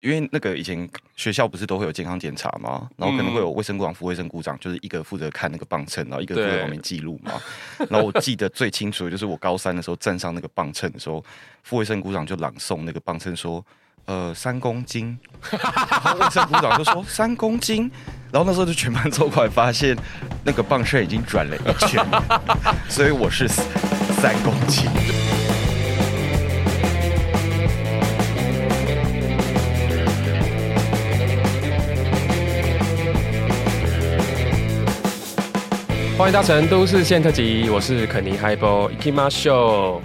因为那个以前学校不是都会有健康检查吗？然后可能会有卫生股长、副卫生股长，就是一个负责看那个磅秤，然后一个负责旁边记录嘛。然后我记得最清楚的就是我高三的时候站上那个磅秤的时候，副卫生股长就朗诵那个磅秤说：“呃，三公斤。”然后卫生股长就说：“三公斤。”然后那时候就全班走过来，发现那个磅秤已经转了一圈，所以我是三公斤。欢迎搭乘都市线特辑，我是肯尼嗨波伊基马秀。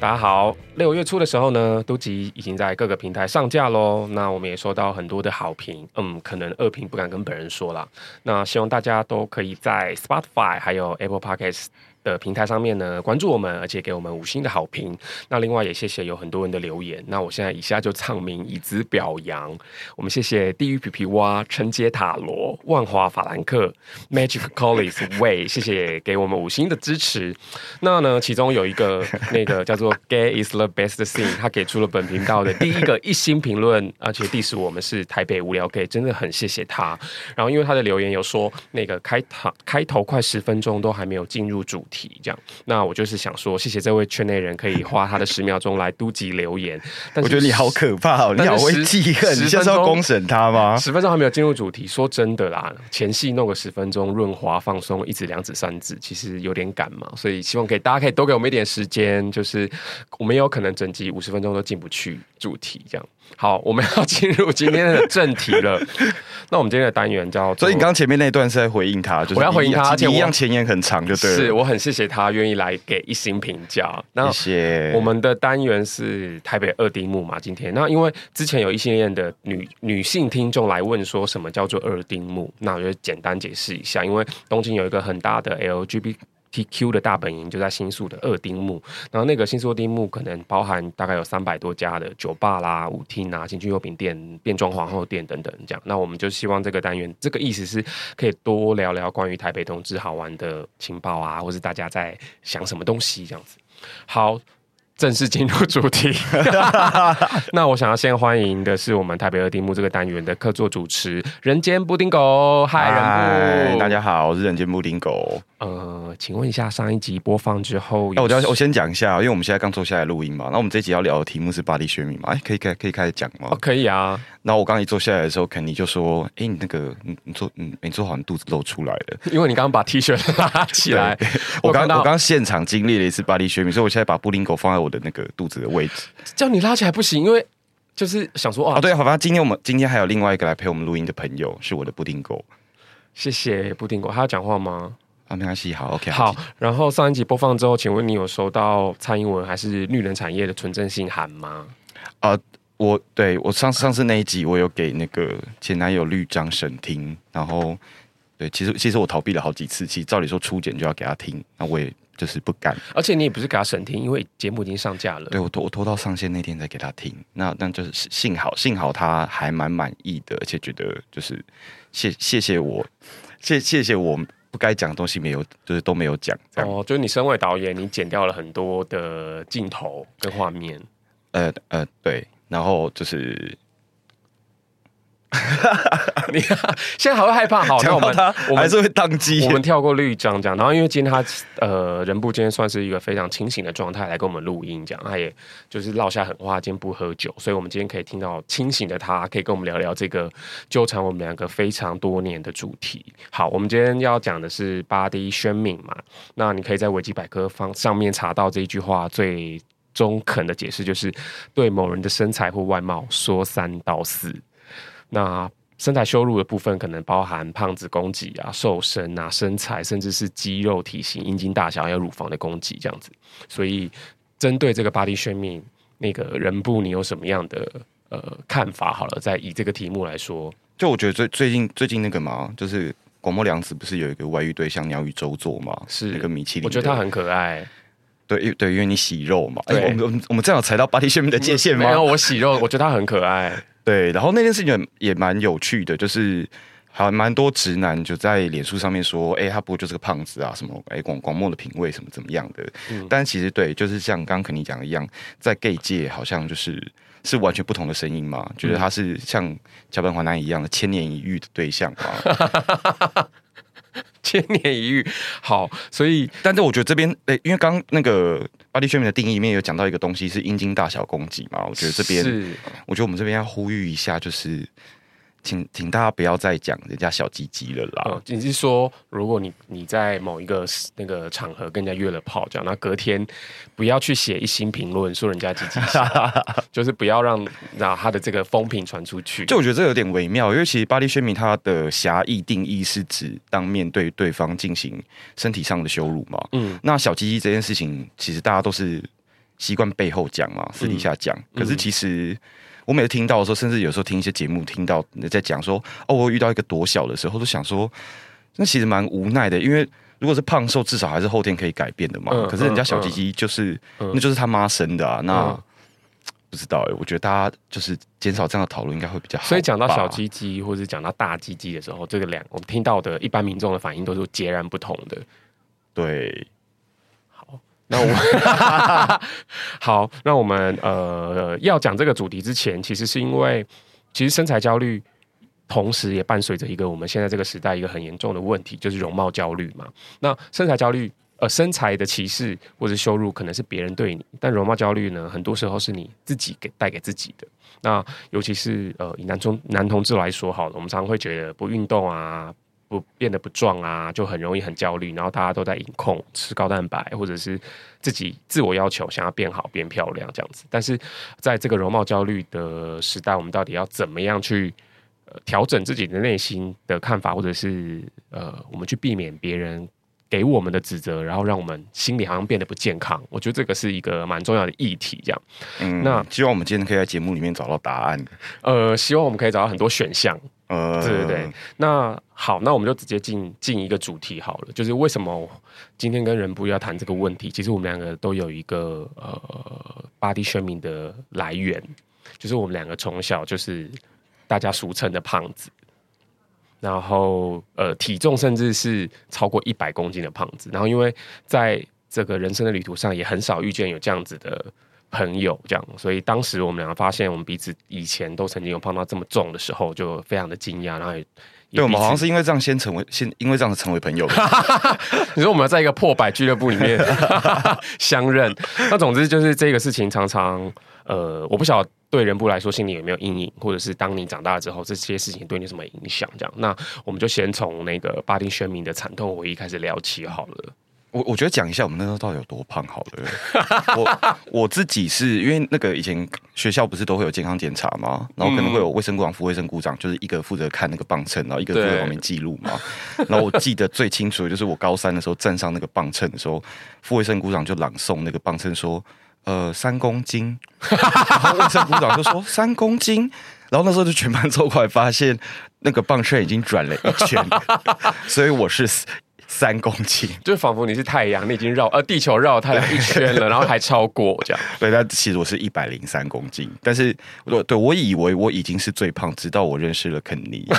大家好，六月初的时候呢，都集已经在各个平台上架喽。那我们也收到很多的好评，嗯，可能恶评不敢跟本人说了。那希望大家都可以在 Spotify 还有 Apple Podcast。的平台上面呢，关注我们，而且给我们五星的好评。那另外也谢谢有很多人的留言。那我现在以下就唱名以资表扬。我们谢谢地狱皮皮蛙、陈杰塔罗、万华法兰克、Magic Collis Way，谢谢给我们五星的支持。那呢，其中有一个那个叫做 Gay is the best thing，他给出了本频道的第一个一星评论，而且 diss 我们是台北无聊 Gay，真的很谢谢他。然后因为他的留言有说，那个开头开头快十分钟都还没有进入主题。这样，那我就是想说，谢谢这位圈内人可以花他的十秒钟来督集留言。但是我觉得你好可怕哦，你好会记恨，你现在是要公审他吗？十分钟还没有进入主题，说真的啦，前戏弄个十分钟润滑放松，一指两指三指，其实有点赶嘛，所以希望可以大家可以多给我们一点时间，就是我们有可能整集五十分钟都进不去主题这样。好，我们要进入今天的正题了。那我们今天的单元叫……所以你刚刚前面那段是在回应他，就是我要回应他，而且一样前言很长，就对了。是我很谢谢他愿意来给一星评价。那谢谢。我们的单元是台北二丁目嘛？今天那因为之前有异性恋的女女性听众来问说什么叫做二丁目，那我就简单解释一下。因为东京有一个很大的 LGBT。TQ 的大本营就在新宿的二丁目，然后那个新宿二丁目可能包含大概有三百多家的酒吧啦、舞厅啊、情趣用品店、变装皇后店等等这样。那我们就希望这个单元，这个意思是可以多聊聊关于台北同志好玩的情报啊，或是大家在想什么东西这样子。好。正式进入主题，那我想要先欢迎的是我们台北二丁目这个单元的客座主持人间布丁狗，嗨，大家好，我是人间布丁狗。呃，请问一下，上一集播放之后，那我就要我先讲一下，因为我们现在刚坐下来录音嘛，那我们这一集要聊的题目是巴黎学名嘛，哎，可以开可以开始讲吗？哦，可以啊。那我刚一坐下来的时候，肯尼就说：“哎，你那个，你你坐，你你坐好，你肚子露出来了。”因为你刚刚把 T 恤拉起来。我刚我刚现场经历了一次巴黎学名所以我现在把布丁狗放在我的那个肚子的位置。叫你拉起来不行，因为就是想说啊，哦、对，好吧，今天我们今天还有另外一个来陪我们录音的朋友，是我的布丁狗。谢谢布丁狗，他要讲话吗？啊，没关系，好，OK。好，然后上一集播放之后，请问你有收到蔡英文还是绿能产业的纯正信函吗？啊、呃。我对我上上次那一集，我有给那个前男友绿章审听，然后对，其实其实我逃避了好几次，其实照理说初检就要给他听，那我也就是不敢。而且你也不是给他审听，因为节目已经上架了。对，我拖我拖到上线那天再给他听，那那就是幸好幸好他还蛮满意的，而且觉得就是谢谢谢我谢谢谢我不该讲的东西没有，就是都没有讲。哦，就是你身为导演，你剪掉了很多的镜头跟画面。呃呃，对。然后就是，你现在还会害怕？好，那我们我们还是会当机。我们跳过绿章这样，然后因为今天他呃人部今天算是一个非常清醒的状态来跟我们录音，这样他也就是落下狠话，今天不喝酒，所以我们今天可以听到清醒的他，可以跟我们聊聊这个纠缠我们两个非常多年的主题。好，我们今天要讲的是 Body Shaming 嘛，那你可以在维基百科方上面查到这一句话最。中肯的解释就是对某人的身材或外貌说三道四。那身材羞辱的部分可能包含胖子攻击啊、瘦身啊、身材，甚至是肌肉体型、阴茎大小还有乳房的攻击这样子。所以针对这个 body shaming，那个人部你有什么样的呃看法？好了，再以这个题目来说，就我觉得最最近最近那个嘛，就是广末凉子不是有一个外遇对象鸟语周作嘛？是那个米其林，我觉得他很可爱。对，对，因为你洗肉嘛。对，欸、我们我们正好踩到 body shaming 的界限吗？没有，我洗肉，我觉得他很可爱。对，然后那件事情也蛮有趣的，就是还蛮多直男就在脸书上面说，哎、欸，他不过就是个胖子啊，什么，哎、欸，广广末的品味什么怎么样的。嗯、但其实对，就是像刚刚肯尼讲的一样，在 gay 界好像就是是完全不同的声音嘛？觉得他是像桥本华南一样的千年一遇的对象吗？千年一遇，好，所以，但是我觉得这边，诶、欸，因为刚那个巴黎宣明的定义里面有讲到一个东西是阴茎大小攻击嘛，我觉得这边，是我觉得我们这边要呼吁一下，就是。请请大家不要再讲人家小鸡鸡了啦。哦，你是说，如果你你在某一个那个场合跟人家约了炮，这样，那隔天不要去写一星评论说人家鸡鸡，就是不要让让他的这个风评传出去。就我觉得这有点微妙，因为其实巴黎宣明他的狭义定义是指当面对对方进行身体上的羞辱嘛。嗯，那小鸡鸡这件事情，其实大家都是习惯背后讲嘛，私底下讲。嗯，可是其实。我每次听到的时候，甚至有时候听一些节目，听到你在讲说哦，我遇到一个多小的时候，都想说，那其实蛮无奈的，因为如果是胖瘦，至少还是后天可以改变的嘛。嗯、可是人家小鸡鸡就是，嗯、那就是他妈生的啊。那、嗯、不知道哎、欸，我觉得大家就是减少这样的讨论，应该会比较好。所以讲到小鸡鸡或者讲到大鸡鸡的时候，这个两我们听到的一般民众的反应都是截然不同的。对。那我 好，那我们呃要讲这个主题之前，其实是因为其实身材焦虑，同时也伴随着一个我们现在这个时代一个很严重的问题，就是容貌焦虑嘛。那身材焦虑，呃，身材的歧视或者羞辱，可能是别人对你，但容貌焦虑呢，很多时候是你自己给带给自己的。那尤其是呃以男中男同志来说，好了，我们常常会觉得不运动啊。不变得不壮啊，就很容易很焦虑，然后大家都在饮控吃高蛋白，或者是自己自我要求想要变好变漂亮这样子。但是在这个容貌焦虑的时代，我们到底要怎么样去呃调整自己的内心的看法，或者是呃我们去避免别人给我们的指责，然后让我们心里好像变得不健康？我觉得这个是一个蛮重要的议题。这样，嗯，那希望我们今天可以在节目里面找到答案。呃，希望我们可以找到很多选项。呃，对对对，那好，那我们就直接进进一个主题好了，就是为什么今天跟人不要谈这个问题？其实我们两个都有一个呃 body shaming 的来源，就是我们两个从小就是大家俗称的胖子，然后呃体重甚至是超过一百公斤的胖子，然后因为在这个人生的旅途上也很少遇见有这样子的。朋友这样，所以当时我们两个发现我们彼此以前都曾经有碰到这么重的时候，就非常的惊讶。然后也，也对我们好像是因为这样先成为，先因为这样子成为朋友。你说我们要在一个破百俱乐部里面 相认，那总之就是这个事情常常呃，我不晓得对人部来说心里有没有阴影，或者是当你长大之后这些事情对你什么影响？这样，那我们就先从那个巴丁宣明的惨痛回忆开始聊起好了。我我觉得讲一下我们那时候到底有多胖好了。我我自己是因为那个以前学校不是都会有健康检查吗？然后可能会有卫生股长、副卫生股长，就是一个负责看那个磅秤，然后一个负责旁边记录嘛。然后我记得最清楚的就是我高三的时候站上那个磅秤的时候，副卫生股长就朗诵那个磅秤说：“呃，三公斤。”然后卫生股长就说：“三公斤。”然后那时候就全班 凑过来，发现那个棒秤已经转了一圈，所以我是。三公斤，就仿佛你是太阳，你已经绕呃地球绕太阳一圈了，然后还超过这样。对，但其实我是一百零三公斤，但是我对我以为我已经是最胖，直到我认识了肯尼。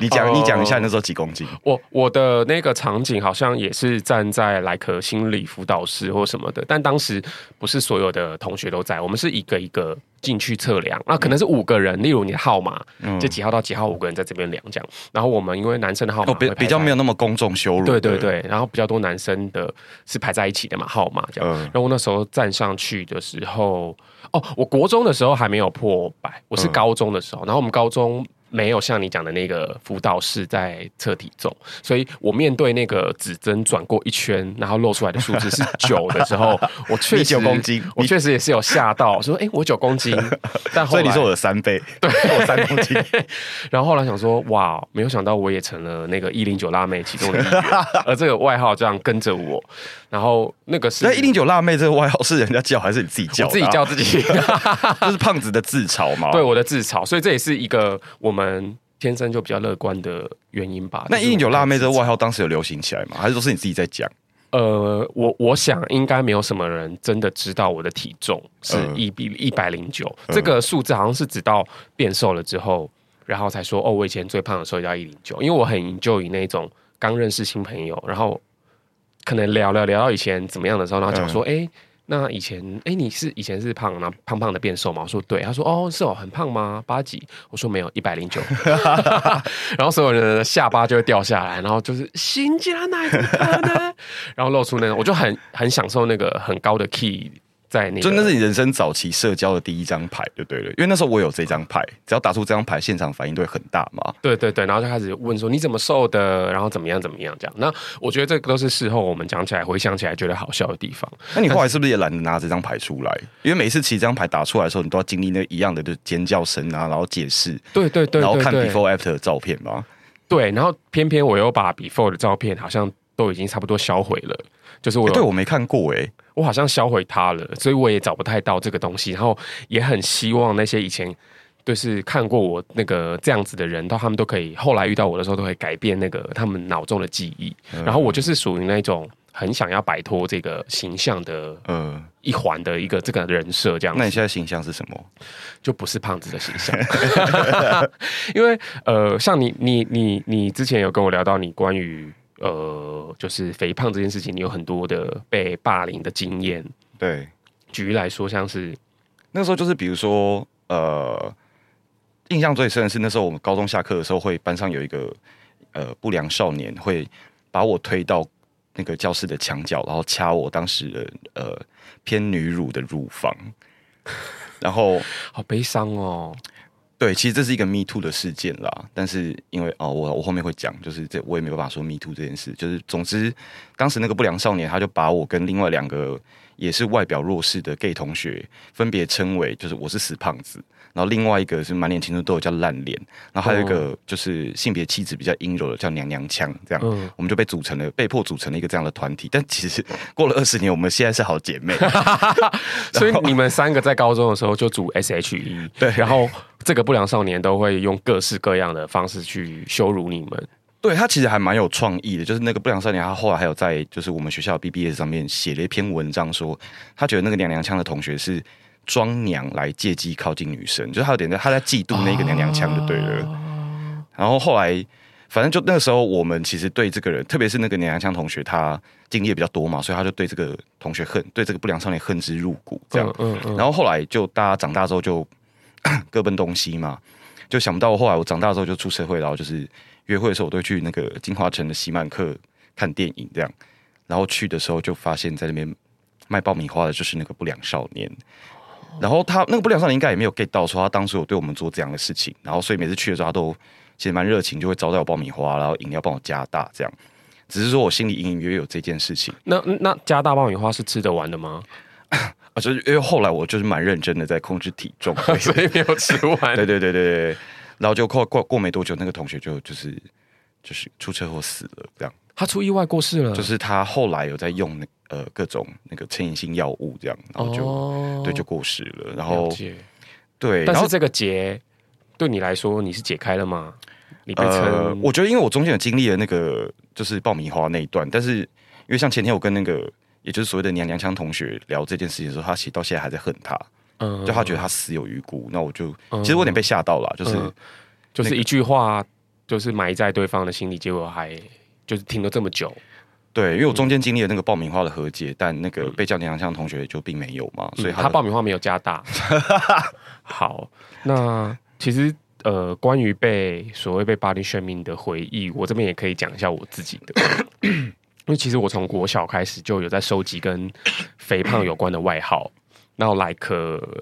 你讲，你讲一下那时候几公斤？我我的那个场景好像也是站在莱克心理辅导室或什么的，但当时不是所有的同学都在，我们是一个一个进去测量，那可能是五个人，例如你的号码，就几号到几号，五个人在这边量这样。然后我们因为男生的号码比比较没有那么公众羞辱，对对对，然后比较多男生的是排在一起的嘛号码这样。然后我那时候站上去的时候，哦，我国中的时候还没有破百，我是高中的时候，然后我们高中。没有像你讲的那个辅导室在测体重，所以我面对那个指针转过一圈，然后露出来的数字是九的时候，我确实九公斤，我确实也是有吓到，说哎，我九公斤，但后来所以你说我的三倍，对，我三公斤。然后后来想说，哇，没有想到我也成了那个一零九辣妹其中的一员，而这个外号这样跟着我。然后那个是那一零九辣妹这个外号是人家叫还是你自己叫？自己叫自己，这是胖子的自嘲嘛。对，我的自嘲，所以这也是一个我们天生就比较乐观的原因吧。那一零九辣妹这个外号当时有流行起来吗？还是都是你自己在讲？呃，我我想应该没有什么人真的知道我的体重是一比一百零九，这个数字好像是直到变瘦了之后，然后才说哦，我以前最胖的时候叫一零九，因为我很 enjoy 那种刚认识新朋友，然后。可能聊聊聊到以前怎么样的时候，然后讲说，哎、那以前，哎、欸，你是以前是胖，然后胖胖的变瘦吗？我说对，他说哦，是哦，很胖吗？八几？我说没有，一百零九。然后所有人的下巴就会掉下来，然后就是新加奶怎么可能？然后露出那个，我就很很享受那个很高的 key。在那，真的是你人生早期社交的第一张牌，就对了。因为那时候我有这张牌，只要打出这张牌，现场反应都会很大嘛。对对对，然后就开始问说你怎么瘦的，然后怎么样怎么样这样。那我觉得这个都是事后我们讲起来回想起来觉得好笑的地方。那你后来是不是也懒得拿这张牌出来？因为每次其实这张牌打出来的时候，你都要经历那一样的，就是尖叫声啊，然后解释，对对对，然后看 before after 的照片嘛。对，然后偏偏我又把 before 的照片好像都已经差不多销毁了。就是我、欸、对我没看过哎、欸，我好像销毁它了，所以我也找不太到这个东西。然后也很希望那些以前就是看过我那个这样子的人，到他们都可以后来遇到我的时候，都会改变那个他们脑中的记忆。嗯、然后我就是属于那种很想要摆脱这个形象的呃一环的一个这个人设这样子。那你现在形象是什么？就不是胖子的形象，因为呃，像你你你你之前有跟我聊到你关于。呃，就是肥胖这件事情，你有很多的被霸凌的经验。对，举例来说，像是那时候，就是比如说，呃，印象最深的是那时候我们高中下课的时候，会班上有一个呃不良少年会把我推到那个教室的墙角，然后掐我当时的呃偏女乳的乳房，然后好悲伤哦。对，其实这是一个 Me Too 的事件啦，但是因为哦，我我后面会讲，就是这我也没有办法说 Me Too 这件事，就是总之当时那个不良少年他就把我跟另外两个也是外表弱势的 gay 同学分别称为，就是我是死胖子。然后另外一个是满脸青春痘叫烂脸，然后还有一个就是性别气质比较阴柔的叫娘娘腔，这样，嗯、我们就被组成了，被迫组成了一个这样的团体。但其实过了二十年，我们现在是好姐妹。所以你们三个在高中的时候就组 SHE，对，然后这个不良少年都会用各式各样的方式去羞辱你们。对，他其实还蛮有创意的，就是那个不良少年，他后来还有在就是我们学校 BBS 上面写了一篇文章说，说他觉得那个娘娘腔的同学是。装娘来借机靠近女生，就是他有点在他在嫉妒那个娘娘腔就对了。啊、然后后来，反正就那个时候，我们其实对这个人，特别是那个娘娘腔同学，他经历也比较多嘛，所以他就对这个同学恨，对这个不良少年恨之入骨。这样，嗯嗯嗯、然后后来就大家长大之后就 各奔东西嘛，就想不到后来我长大之后就出社会，然后就是约会的时候，我都会去那个金华城的喜满客看电影这样。然后去的时候就发现，在那边卖爆米花的就是那个不良少年。然后他那个不良少年应该也没有 get 到说他当时有对我们做这样的事情，然后所以每次去的时候他都其实蛮热情，就会招待我爆米花，然后饮料帮我加大这样。只是说我心里隐隐约约有这件事情。那那加大爆米花是吃得完的吗？啊，就是因为后来我就是蛮认真的在控制体重，所以没有吃完。对对对对对，然后就过过过没多久，那个同学就就是就是出车祸死了这样。他出意外过世了，就是他后来有在用那呃各种那个成瘾性药物这样，然后就、哦、对就过世了。然后对，但是这个结对你来说你是解开了吗？你被称、呃，我觉得因为我中间有经历了那个就是爆米花那一段，但是因为像前天我跟那个也就是所谓的娘娘腔同学聊这件事情的时候，他其实到现在还在恨他，嗯，就他觉得他死有余辜。那我就、嗯、其实我有点被吓到了，就是、嗯、就是一句话就是埋在对方的心里，结果还。就是听了这么久，对，因为我中间经历了那个爆米花的和解，嗯、但那个被叫娘娘腔同学就并没有嘛，嗯、所以他，他爆米花没有加大。好，那其实呃，关于被所谓被 body shaming 的回忆，我这边也可以讲一下我自己的，因为其实我从国小开始就有在收集跟肥胖有关的外号，然后 like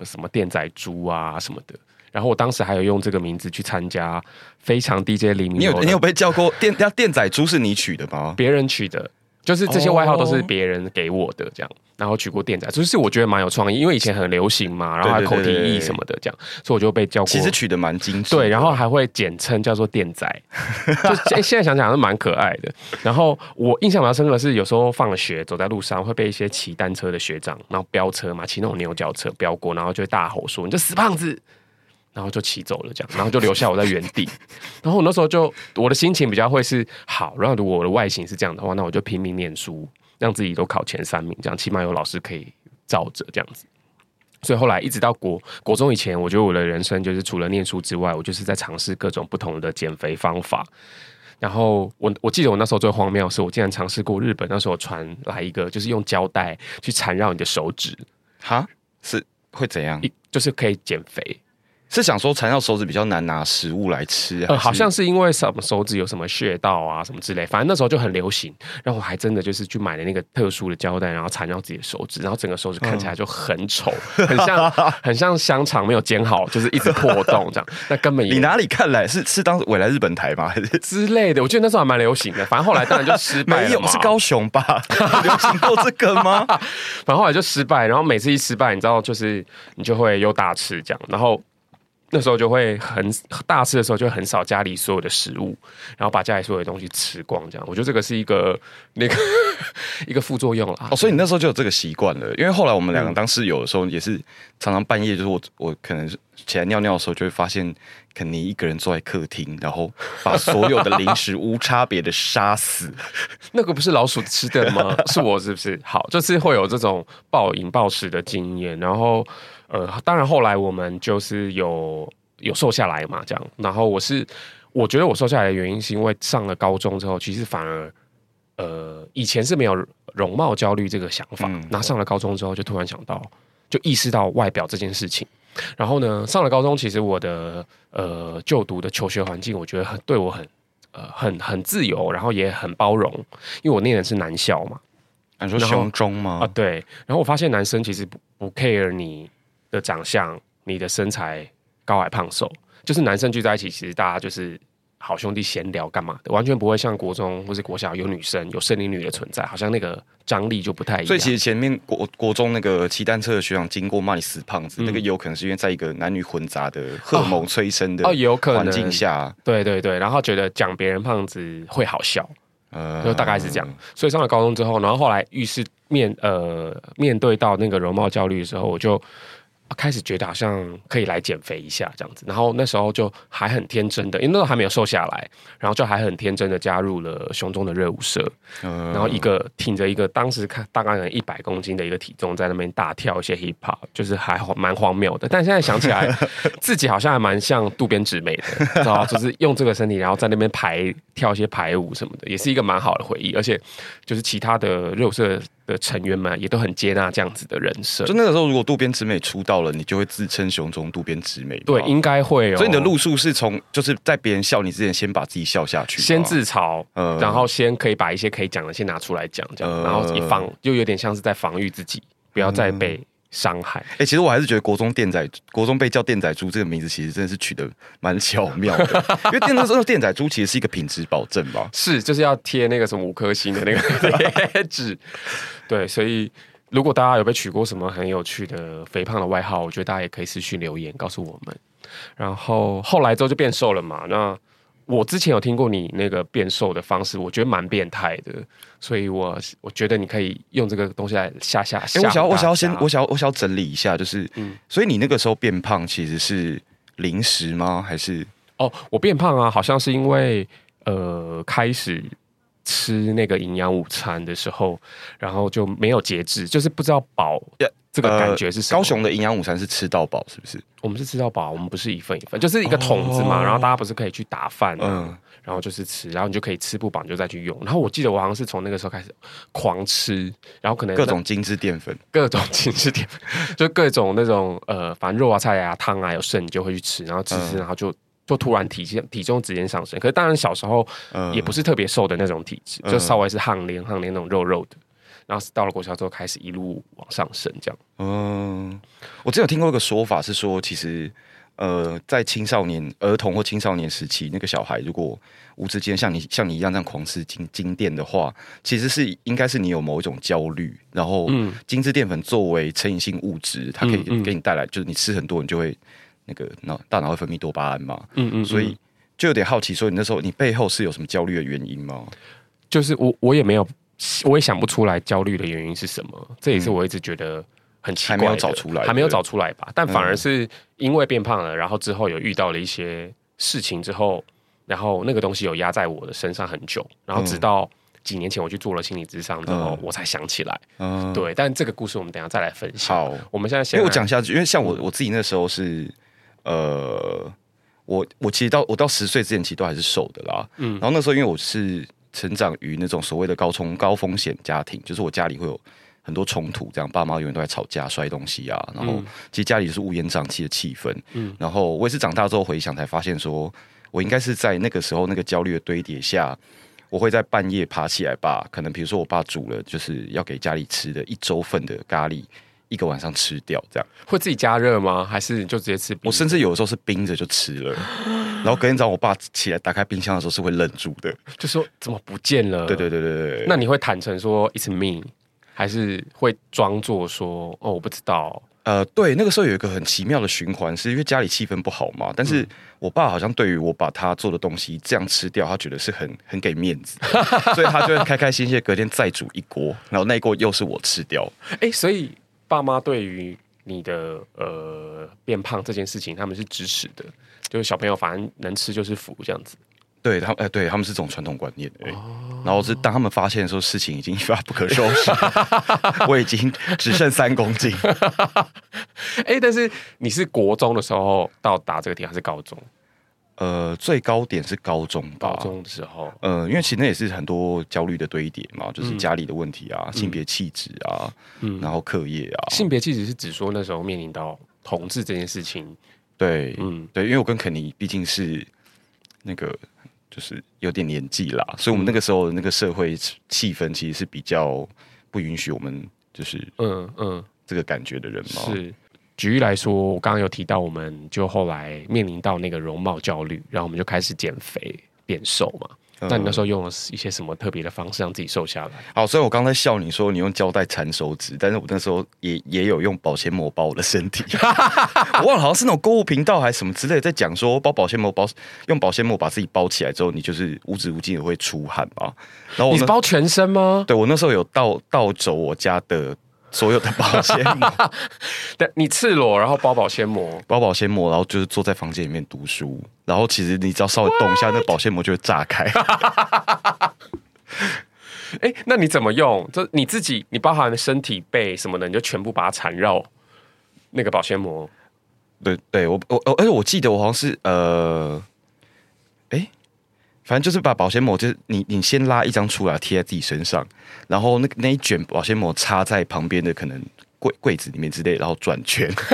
什么电仔猪啊什么的。然后我当时还有用这个名字去参加非常 DJ 黎明。你有你有被叫过电？电电仔猪是你取的吗？别人取的，就是这些外号都是别人给我的，这样。然后取过电仔，就是我觉得蛮有创意，因为以前很流行嘛，然后还口蹄疫什么的，这样，所以我就被叫过。其实取的蛮精致。对，然后还会简称叫做电仔，就现在想想是蛮可爱的。然后我印象比较深刻的是，有时候放了学，走在路上会被一些骑单车的学长，然后飙车嘛，骑那种牛角车飙过，然后就会大吼说：“你这死胖子！”然后就骑走了，这样，然后就留下我在原地。然后我那时候就我的心情比较会是好，然后如果我的外形是这样的话，那我就拼命念书，让自己都考前三名，这样起码有老师可以照着这样子。所以后来一直到国国中以前，我觉得我的人生就是除了念书之外，我就是在尝试各种不同的减肥方法。然后我我记得我那时候最荒谬的是，我竟然尝试过日本那时候传来一个，就是用胶带去缠绕你的手指，哈，是会怎样？就是可以减肥。是想说缠绕手指比较难拿食物来吃，呃，好像是因为什么手指有什么穴道啊什么之类，反正那时候就很流行。然后我还真的就是去买了那个特殊的胶带，然后缠绕自己的手指，然后整个手指看起来就很丑，嗯、很像很像香肠没有煎好，就是一直破洞这样。那根本你哪里看来是是当时我来日本台吗？还 是之类的？我觉得那时候还蛮流行的。反正后来当然就失败了。没有，是高雄吧？流行过这个吗？反正后来就失败。然后每次一失败，你知道，就是你就会又大吃这样，然后。那时候就会很大吃的时候就很少家里所有的食物，然后把家里所有的东西吃光，这样我觉得这个是一个那个一个副作用了。哦，所以你那时候就有这个习惯了，因为后来我们两个当室友的时候，也是常常半夜就是我我可能起来尿尿的时候，就会发现肯尼一个人坐在客厅，然后把所有的零食无差别的杀死。那个不是老鼠吃的吗？是我是不是？好，就是会有这种暴饮暴食的经验，然后。呃，当然后来我们就是有有瘦下来嘛，这样。然后我是我觉得我瘦下来的原因是因为上了高中之后，其实反而呃以前是没有容貌焦虑这个想法，那、嗯、上了高中之后就突然想到，就意识到外表这件事情。然后呢，上了高中，其实我的呃就读的求学环境，我觉得很对我很呃很很自由，然后也很包容，因为我念的是男校嘛。你说胸中吗？啊，对。然后我发现男生其实不不 care 你。的长相，你的身材高矮胖瘦，就是男生聚在一起，其实大家就是好兄弟闲聊干嘛的，完全不会像国中或是国小有女生有生理女的存在，好像那个张力就不太一样。所以其实前面国国中那个骑单车的学长经过骂你死胖子，嗯、那个有可能是因为在一个男女混杂的荷尔蒙催生的哦，有可能环境下，对对对，然后觉得讲别人胖子会好笑，呃，就大概是这样。所以上了高中之后，然后后来遇事面呃面对到那个容貌焦虑的时候，我就。开始觉得好像可以来减肥一下这样子，然后那时候就还很天真的，因为那时候还没有瘦下来，然后就还很天真的加入了胸中的热舞社，然后一个挺着一个当时看大概有一百公斤的一个体重在那边大跳一些 hip hop，就是还蛮荒谬的。但现在想起来，自己好像还蛮像渡边直美的，知道就是用这个身体，然后在那边排跳一些排舞什么的，也是一个蛮好的回忆。而且就是其他的热舞社。的成员们也都很接纳这样子的人设。就那个时候，如果渡边直美出道了，你就会自称熊中渡边直美。对，应该会哦。所以你的路数是从就是在别人笑你之前，先把自己笑下去，先自嘲，呃，然后先可以把一些可以讲的先拿出来讲，这样，呃、然后一防就有点像是在防御自己，不要再被。伤害哎、欸，其实我还是觉得国中电仔，国中被叫电仔猪这个名字，其实真的是取得蛮巧妙的。因为电那时候电仔猪其实是一个品质保证吧？是，就是要贴那个什么五颗星的那个贴纸。对，所以如果大家有被取过什么很有趣的肥胖的外号，我觉得大家也可以私讯留言告诉我们。然后后来之后就变瘦了嘛，那。我之前有听过你那个变瘦的方式，我觉得蛮变态的，所以我我觉得你可以用这个东西来吓吓。哎、欸，我想要我想要先我想要我想要整理一下，就是，嗯，所以你那个时候变胖其实是零食吗？还是？哦，我变胖啊，好像是因为呃开始吃那个营养午餐的时候，然后就没有节制，就是不知道饱。这个感觉是什么？呃、高雄的营养午餐是吃到饱，是不是？我们是吃到饱，我们不是一份一份，就是一个桶子嘛。哦、然后大家不是可以去打饭、啊，嗯，然后就是吃，然后你就可以吃不饱，你就再去用。然后我记得我好像是从那个时候开始狂吃，然后可能各种精致淀粉，各种精致淀粉，就各种那种呃，反正肉啊、菜啊、汤啊有剩，你就会去吃，然后吃吃，然后就就突然体重体重直接上升。可是当然小时候也不是特别瘦的那种体质，嗯、就稍微是汗脸汗脸那种肉肉的。然后到了国小之后，开始一路往上升，这样。嗯，我之前有听过一个说法，是说其实，呃，在青少年、儿童或青少年时期，那个小孩如果无之间像你像你一样这样狂吃精精淀的话，其实是应该是你有某一种焦虑。然后，精致淀粉作为成瘾性物质，它可以给你带来，就是你吃很多，你就会那个脑大脑会分泌多巴胺嘛。嗯嗯。所以就有点好奇，说你那时候你背后是有什么焦虑的原因吗？就是我我也没有。我也想不出来焦虑的原因是什么，这也是我一直觉得很奇怪的，还没有找出来，还没有找出来吧？但反而是因为变胖了，然后之后有遇到了一些事情之后，然后那个东西有压在我的身上很久，然后直到几年前我去做了心理咨商之后，我才想起来。嗯，对。但这个故事我们等下再来分享。好，我们现在先，因为我讲下去，因为像我我自己那时候是呃。我我其实到我到十岁之前，其实都还是瘦的啦。嗯，然后那时候因为我是成长于那种所谓的高冲高风险家庭，就是我家里会有很多冲突，这样爸妈永远都在吵架、摔东西啊。然后其实家里就是乌烟瘴气的气氛。嗯，然后我也是长大之后回想才发现，说我应该是在那个时候那个焦虑的堆叠下，我会在半夜爬起来把可能比如说我爸煮了就是要给家里吃的一周份的咖喱。一个晚上吃掉，这样会自己加热吗？还是就直接吃？我甚至有的时候是冰着就吃了，然后隔天早上我爸起来打开冰箱的时候是会愣住的，就说怎么不见了？对对对对对。那你会坦诚说 it's me，还是会装作说哦我不知道？呃，对，那个时候有一个很奇妙的循环，是因为家里气氛不好嘛。但是我爸好像对于我把他做的东西这样吃掉，他觉得是很很给面子，所以他就会开开心心隔天再煮一锅，然后那一锅又是我吃掉。哎，所以。爸妈对于你的呃变胖这件事情，他们是支持的，就是小朋友反正能吃就是福这样子。对他们，哎、呃，对他们是这种传统观念。哎、哦，然后是当他们发现的时候，事情已经一发不可收拾，我已经只剩三公斤。哎，但是你是国中的时候到达这个点，还是高中？呃，最高点是高中吧，高中的时候，呃，因为其实那也是很多焦虑的堆叠嘛，就是家里的问题啊，嗯、性别气质啊，嗯，然后课业啊，性别气质是指说那时候面临到同志这件事情，对，嗯，对，因为我跟肯尼毕竟是那个就是有点年纪啦，所以我们那个时候的那个社会气氛其实是比较不允许我们就是嗯嗯这个感觉的人嘛，是。举例来说，我刚刚有提到，我们就后来面临到那个容貌焦虑，然后我们就开始减肥变瘦嘛。嗯、那你那时候用了一些什么特别的方式让自己瘦下来？好，所以我刚才笑你说你用胶带缠手指，但是我那时候也也有用保鲜膜包我的身体。我忘了好像是那种购物频道还是什么之类的，在讲说包保鲜膜包用保鲜膜把自己包起来之后，你就是无止无尽的会出汗嘛。然后我你是包全身吗？对，我那时候有倒倒走我家的。所有的保鲜膜，对，你赤裸，然后包保鲜膜，包保鲜膜，然后就是坐在房间里面读书，然后其实你只要稍微动一下?那保鲜膜就会炸开。哎、欸，那你怎么用？就你自己，你包含的身体背什么的，你就全部把它缠绕那个保鲜膜。对，对我我而且我记得我好像是呃，哎、欸。反正就是把保鲜膜，就是你你先拉一张出来贴在自己身上，然后那那一卷保鲜膜插在旁边的可能柜柜子里面之类，然后转圈。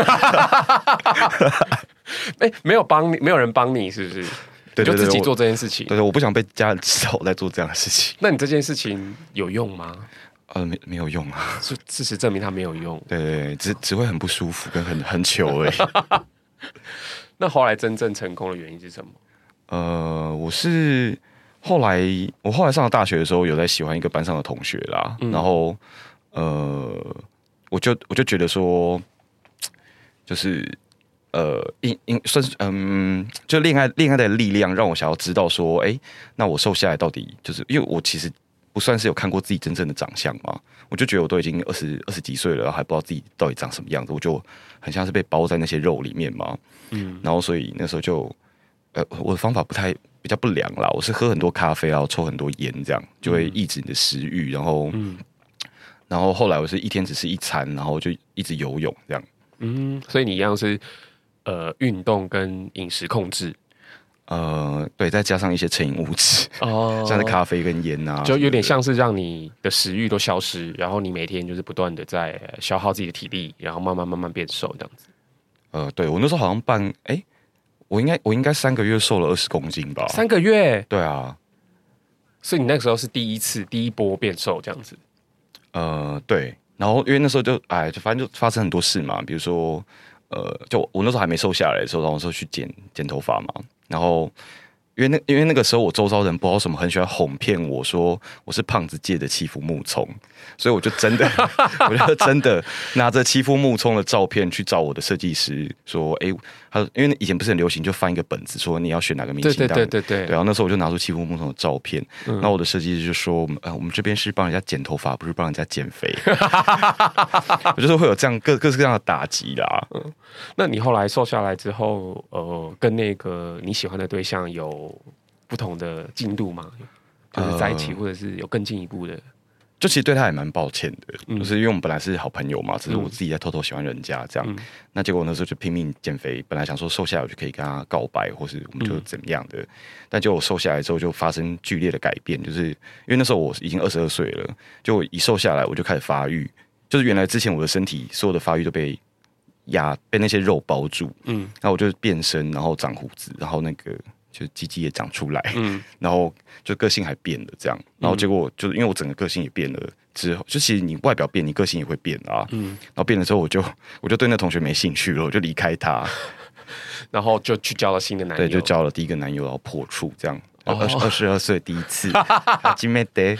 哎，没有帮你，没有人帮你，是不是？对，对，对，就自己做这件事情。对，对对，我不想被家人知道我在做这样的事情。那你这件事情有用吗？呃，没没有用啊。事事实证明它没有用。对对对，只只会很不舒服，跟很很糗而已。那后来真正成功的原因是什么？呃，我是后来我后来上了大学的时候，有在喜欢一个班上的同学啦，嗯、然后呃，我就我就觉得说，就是呃，应应算是嗯，就恋爱恋爱的力量让我想要知道说，哎、欸，那我瘦下来到底就是因为我其实不算是有看过自己真正的长相嘛，我就觉得我都已经二十二十几岁了，还不知道自己到底长什么样子，我就很像是被包在那些肉里面嘛，嗯，然后所以那时候就。呃，我的方法不太比较不良啦，我是喝很多咖啡，然后抽很多烟，这样就会抑制你的食欲。然后，嗯，然后后来我是一天只吃一餐，然后就一直游泳这样。嗯，所以你一样是呃运动跟饮食控制，呃，对，再加上一些成瘾物质哦，像是咖啡跟烟啊，就有点像是让你的食欲都消失，然后你每天就是不断的在消耗自己的体力，然后慢慢慢慢变瘦这样子。呃，对我那时候好像办哎。欸我应该我应该三个月瘦了二十公斤吧？三个月？对啊，所以你那个时候是第一次第一波变瘦这样子。呃，对，然后因为那时候就哎，就反正就发生很多事嘛，比如说呃，就我那时候还没瘦下来的时候，然后说去剪剪头发嘛，然后。因为那因为那个时候我周遭人不知道什么很喜欢哄骗我说我是胖子界的欺负木聪，所以我就真的 我就真的拿着欺负木聪的照片去找我的设计师说，哎，他因为以前不是很流行就翻一个本子说你要选哪个明星，对对对对对，然后那时候我就拿出欺负木聪的照片，然后我的设计师就说，呃，我们这边是帮人家剪头发，不是帮人家减肥，我就是会有这样各各式各样的打击啦。嗯，那你后来瘦下来之后，呃，跟那个你喜欢的对象有不同的进度吗？就是在一起，或者是有更进一步的？就其实对他也蛮抱歉的，嗯、就是因为我们本来是好朋友嘛，只是我自己在偷偷喜欢人家这样。嗯、那结果那时候就拼命减肥，本来想说瘦下来我就可以跟他告白，或是我们就怎么样的。嗯、但结果我瘦下来之后就发生剧烈的改变，就是因为那时候我已经二十二岁了，就我一瘦下来我就开始发育，就是原来之前我的身体所有的发育都被压被那些肉包住，嗯，然后我就变身，然后长胡子，然后那个。就鸡鸡也长出来，嗯，然后就个性还变了，这样，然后结果就是因为我整个个性也变了之后，就其实你外表变，你个性也会变啊，嗯，然后变了之后，我就我就对那同学没兴趣了，我就离开他，然后就去交了新的男友，对，就交了第一个男友，然后破处这样，二二十二岁第一次，哈基梅德，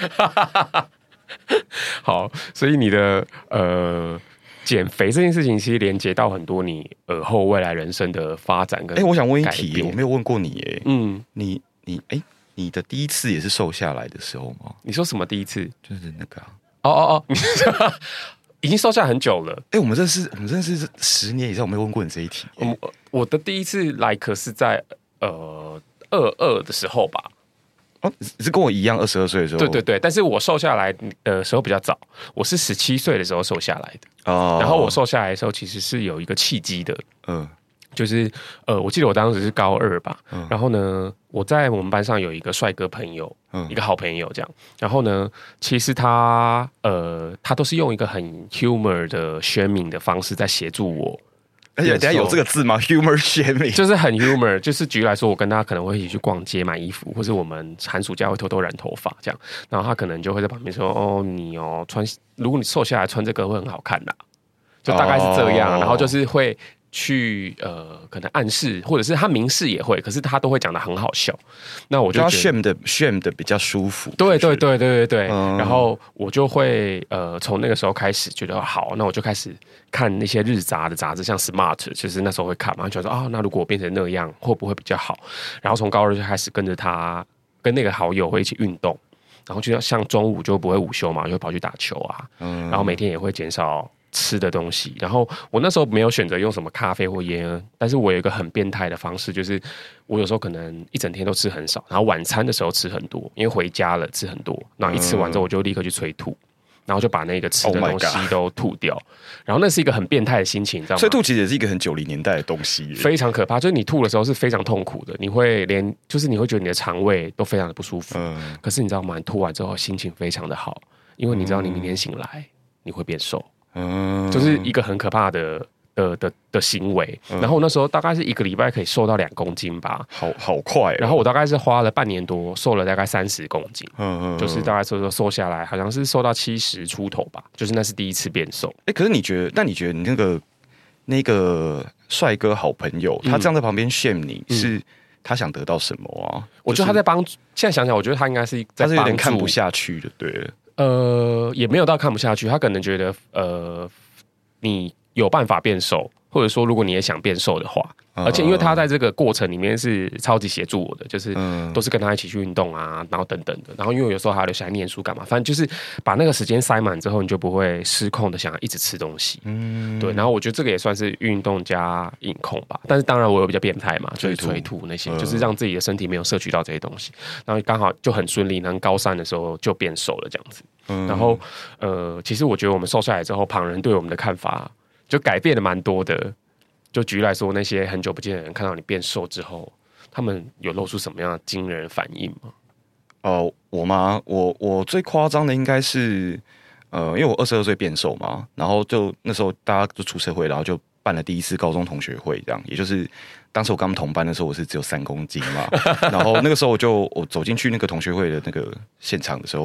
好，所以你的呃。减肥这件事情其实连接到很多你尔后未来人生的发展跟哎、欸，我想问一题，我没有问过你哎，嗯，你你哎、欸，你的第一次也是瘦下来的时候吗？你说什么第一次？就是那个、啊、哦哦哦，已经瘦下来很久了。哎、欸，我们认识我们认识十年以上，我没有问过你这一题。我我的第一次来可是在呃二二的时候吧。哦，是跟我一样，二十二岁的时候。对对对，但是我瘦下来的时候比较早，我是十七岁的时候瘦下来的。哦。然后我瘦下来的时候，其实是有一个契机的。嗯。就是呃，我记得我当时是高二吧。嗯。然后呢，我在我们班上有一个帅哥朋友，嗯，一个好朋友这样。然后呢，其实他呃，他都是用一个很 humor 的 shaming 的方式在协助我。而且等下有这个字吗？humor shaming 就是很 humor，就是举例来说，我跟他可能会一起去逛街买衣服，或是我们寒暑假会偷偷染头发这样，然后他可能就会在旁边说：“哦，你哦穿，如果你瘦下来穿这个会很好看的。”就大概是这样，然后就是会。去呃，可能暗示，或者是他明示也会，可是他都会讲的很好笑。那我就觉得 shame 的 shame 的比较舒服。对对对对对对。嗯、然后我就会呃，从那个时候开始觉得好，那我就开始看那些日杂的杂志，像 Smart，其实那时候会看嘛，就说啊，那如果我变成那样，会不会比较好？然后从高二就开始跟着他，跟那个好友会一起运动，然后就要像中午就不会午休嘛，就会跑去打球啊，嗯、然后每天也会减少。吃的东西，然后我那时候没有选择用什么咖啡或烟，但是我有一个很变态的方式，就是我有时候可能一整天都吃很少，然后晚餐的时候吃很多，因为回家了吃很多，然后一吃完之后我就立刻去催吐，然后就把那个吃的东西都吐掉，Oh 然后那是一个很变态的心情，你知道吗？催吐其实也是一个很九零年代的东西，非常可怕，就是你吐的时候是非常痛苦的，你会连就是你会觉得你的肠胃都非常的不舒服，嗯，可是你知道吗？你吐完之后心情非常的好，因为你知道你明天醒来你会变瘦。嗯，就是一个很可怕的的的的行为。嗯、然后那时候大概是一个礼拜可以瘦到两公斤吧，好好快、哦。然后我大概是花了半年多，瘦了大概三十公斤。嗯嗯，就是大概瘦瘦瘦下来，好像是瘦到七十出头吧。就是那是第一次变瘦。哎、欸，可是你觉得？那你觉得你那个那个帅哥好朋友，他站在旁边 shame 你，嗯、是他想得到什么啊？就是、我觉得他在帮。现在想想，我觉得他应该是在他是有点看不下去的，对了。呃，也没有到看不下去，他可能觉得，呃，你有办法变瘦，或者说，如果你也想变瘦的话，而且因为他在这个过程里面是超级协助我的，就是都是跟他一起去运动啊，然后等等的，然后因为我有时候还要留下来念书干嘛，反正就是把那个时间塞满之后，你就不会失控的想要一直吃东西，嗯，对，然后我觉得这个也算是运动加饮控吧，但是当然我有比较变态嘛，所以催吐那些，就是让自己的身体没有摄取到这些东西，然后刚好就很顺利，能高三的时候就变瘦了这样子。嗯、然后，呃，其实我觉得我们瘦下来之后，旁人对我们的看法就改变了蛮多的。就举例来说，那些很久不见的人看到你变瘦之后，他们有露出什么样的惊人反应吗？哦、呃，我吗？我我最夸张的应该是，呃，因为我二十二岁变瘦嘛，然后就那时候大家就出社会，然后就办了第一次高中同学会，这样，也就是当时我刚同班的时候，我是只有三公斤嘛，然后那个时候我就我走进去那个同学会的那个现场的时候，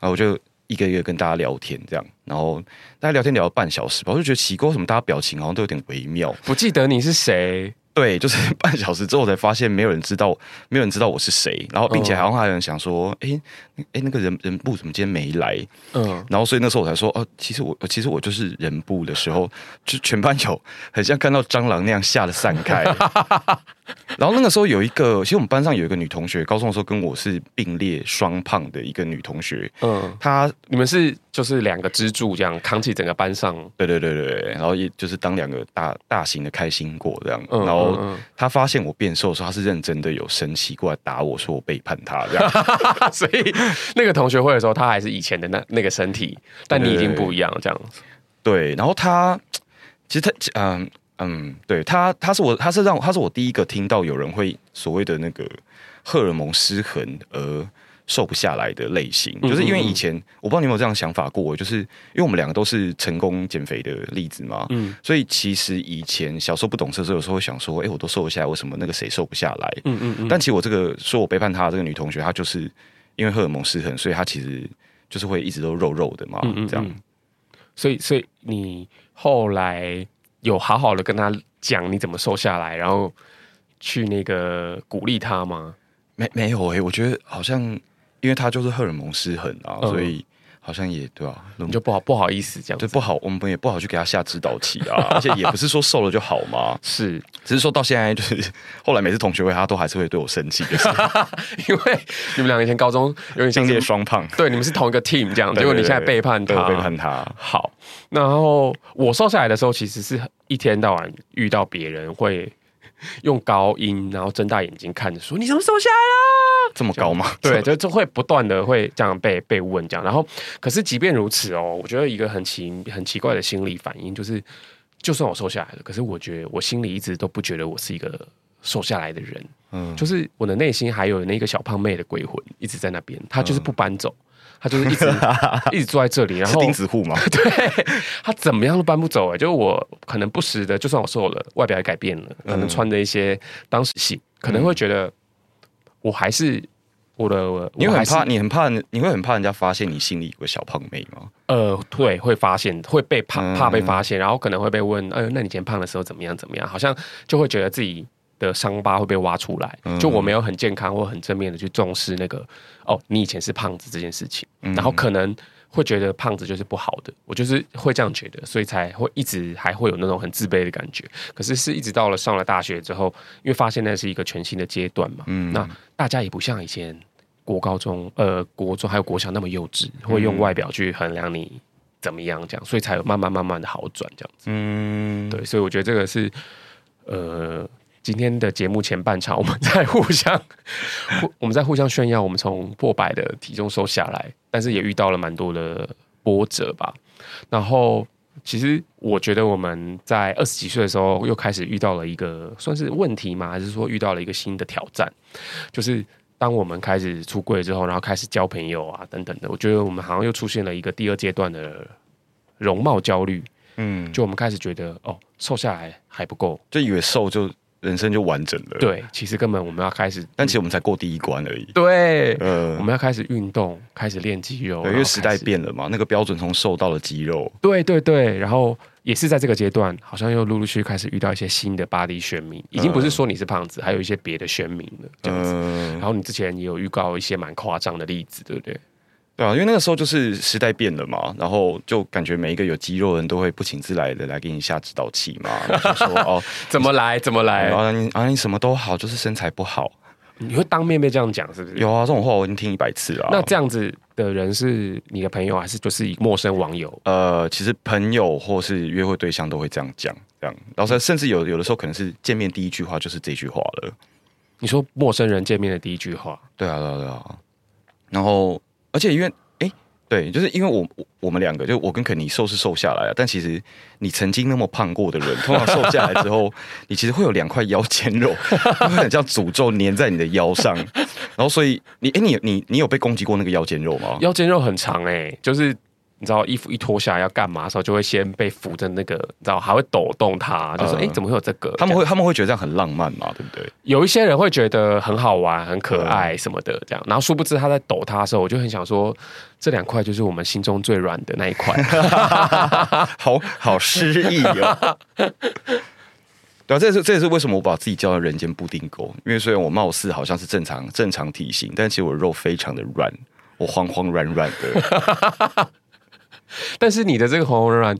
然后我就。一个一个跟大家聊天，这样，然后大家聊天聊了半小时吧，我就觉得奇怪，为什么大家表情好像都有点微妙？不记得你是谁？对，就是半小时之后才发现没有人知道，没有人知道我是谁，然后并且好像还有人想说，哎、嗯，哎，那个人人部怎么今天没来？嗯，然后所以那时候我才说，哦，其实我其实我就是人部的时候，就全班有很像看到蟑螂那样吓得散开。然后那个时候有一个，其实我们班上有一个女同学，高中的时候跟我是并列双胖的一个女同学。嗯，她你们是就是两个支柱这样扛起整个班上。对对对对，然后也就是当两个大大型的开心果这样。嗯、然后她发现我变瘦的时候，她是认真的有生气过来打我说我背叛她这样。所以那个同学会的时候，她还是以前的那那个身体，但你已经不一样这样。对，然后她其实她嗯。嗯，对他，他是我，他是让，他是我第一个听到有人会所谓的那个荷尔蒙失衡而瘦不下来的类型，就是因为以前我不知道你有没有这样想法过，就是因为我们两个都是成功减肥的例子嘛，嗯，所以其实以前小时候不懂事的时候，有时候会想说，哎，我都瘦得下来，为什么那个谁瘦不下来？嗯嗯嗯。但其实我这个说我背叛他的这个女同学，她就是因为荷尔蒙失衡，所以她其实就是会一直都肉肉的嘛，嗯嗯嗯，这样。所以，所以你后来。有好好的跟他讲你怎么瘦下来，然后去那个鼓励他吗？没没有诶、欸，我觉得好像因为他就是荷尔蒙失衡啊，嗯、所以好像也对啊，你就不好不好意思这样，对不好，我们也不好去给他下指导棋啊，而且也不是说瘦了就好嘛，是，只是说到现在就是后来每次同学会他都还是会对我生气，就是。因为你们两个以前高中有点像并列双胖，对，你们是同一个 team 这样，结果你现在背叛他，背叛他，好。然后我瘦下来的时候，其实是一天到晚遇到别人会用高音，然后睁大眼睛看着说：“你怎么瘦下来了？这么高吗？”对，就就会不断的会这样被被问这样。然后，可是即便如此哦，我觉得一个很奇很奇怪的心理反应就是，就算我瘦下来了，可是我觉得我心里一直都不觉得我是一个瘦下来的人。嗯，就是我的内心还有那个小胖妹的鬼魂一直在那边，她就是不搬走。嗯他就是一直 一直坐在这里，然后钉子户嘛。对，他怎么样都搬不走哎、欸。就是我可能不时的，就算我瘦了，外表也改变了，可能穿的一些当时戏，可能会觉得我还是我的。你会很怕，你很怕，你会很怕人家发现你心里有个小胖妹吗？呃，对，会发现，会被怕怕被发现，然后可能会被问，哎、呃，那你以前胖的时候怎么样？怎么样？好像就会觉得自己。的伤疤会被挖出来，就我没有很健康或很正面的去重视那个哦，你以前是胖子这件事情，然后可能会觉得胖子就是不好的，我就是会这样觉得，所以才会一直还会有那种很自卑的感觉。可是是一直到了上了大学之后，因为发现那是一个全新的阶段嘛，嗯，那大家也不像以前国高中、呃国中还有国小那么幼稚，会用外表去衡量你怎么样这样，所以才有慢慢慢慢的好转这样子。嗯，对，所以我觉得这个是呃。今天的节目前半场，我们在互相，我们在互相炫耀，我们从破百的体重瘦下来，但是也遇到了蛮多的波折吧。然后，其实我觉得我们在二十几岁的时候，又开始遇到了一个算是问题吗？还是说遇到了一个新的挑战？就是当我们开始出柜之后，然后开始交朋友啊等等的，我觉得我们好像又出现了一个第二阶段的容貌焦虑。嗯，就我们开始觉得哦，瘦下来还不够，就以为瘦就。人生就完整了。对，其实根本我们要开始，但其实我们才过第一关而已。对，呃，我们要开始运动，开始练肌肉。对，因为时代变了嘛，那个标准从瘦到了肌肉。对对对，然后也是在这个阶段，好像又陆陆续续开始遇到一些新的 body 选民，已经不是说你是胖子，还有一些别的选民了这样子。然后你之前也有预告一些蛮夸张的例子，对不对？对啊，因为那个时候就是时代变了嘛，然后就感觉每一个有肌肉的人都会不请自来的来给你下指导棋嘛，就说哦，怎么来怎么来，然后你啊你什么都好，就是身材不好，你会当面被这样讲是不是？有啊，这种话我已经听一百次了。那这样子的人是你的朋友还是就是陌生网友？呃，其实朋友或是约会对象都会这样讲，这样，然后甚至有有的时候可能是见面第一句话就是这句话了。你说陌生人见面的第一句话？对啊对啊对啊，然后而且因为哎。对，就是因为我我们两个，就我跟肯尼瘦是瘦下来了，但其实你曾经那么胖过的人，通常瘦下来之后，你其实会有两块腰间肉，会很像诅咒粘在你的腰上，然后所以你哎，你你你有被攻击过那个腰间肉吗？腰间肉很长哎、欸，就是。你知道衣服一脱下来要干嘛的时候，就会先被扶着那个，你知道还会抖动它，就说：“哎、呃欸，怎么会有这个？”他们会他们会觉得这样很浪漫嘛，对不对？有一些人会觉得很好玩、很可爱什么的，这样。然后殊不知他在抖它的时候，我就很想说，这两块就是我们心中最软的那一块，好好诗意哦。对啊，这是这也是为什么我把自己叫做人间布丁狗，因为虽然我貌似好像是正常正常体型，但其实我肉非常的软，我黄黄软软的。但是你的这个红红软软，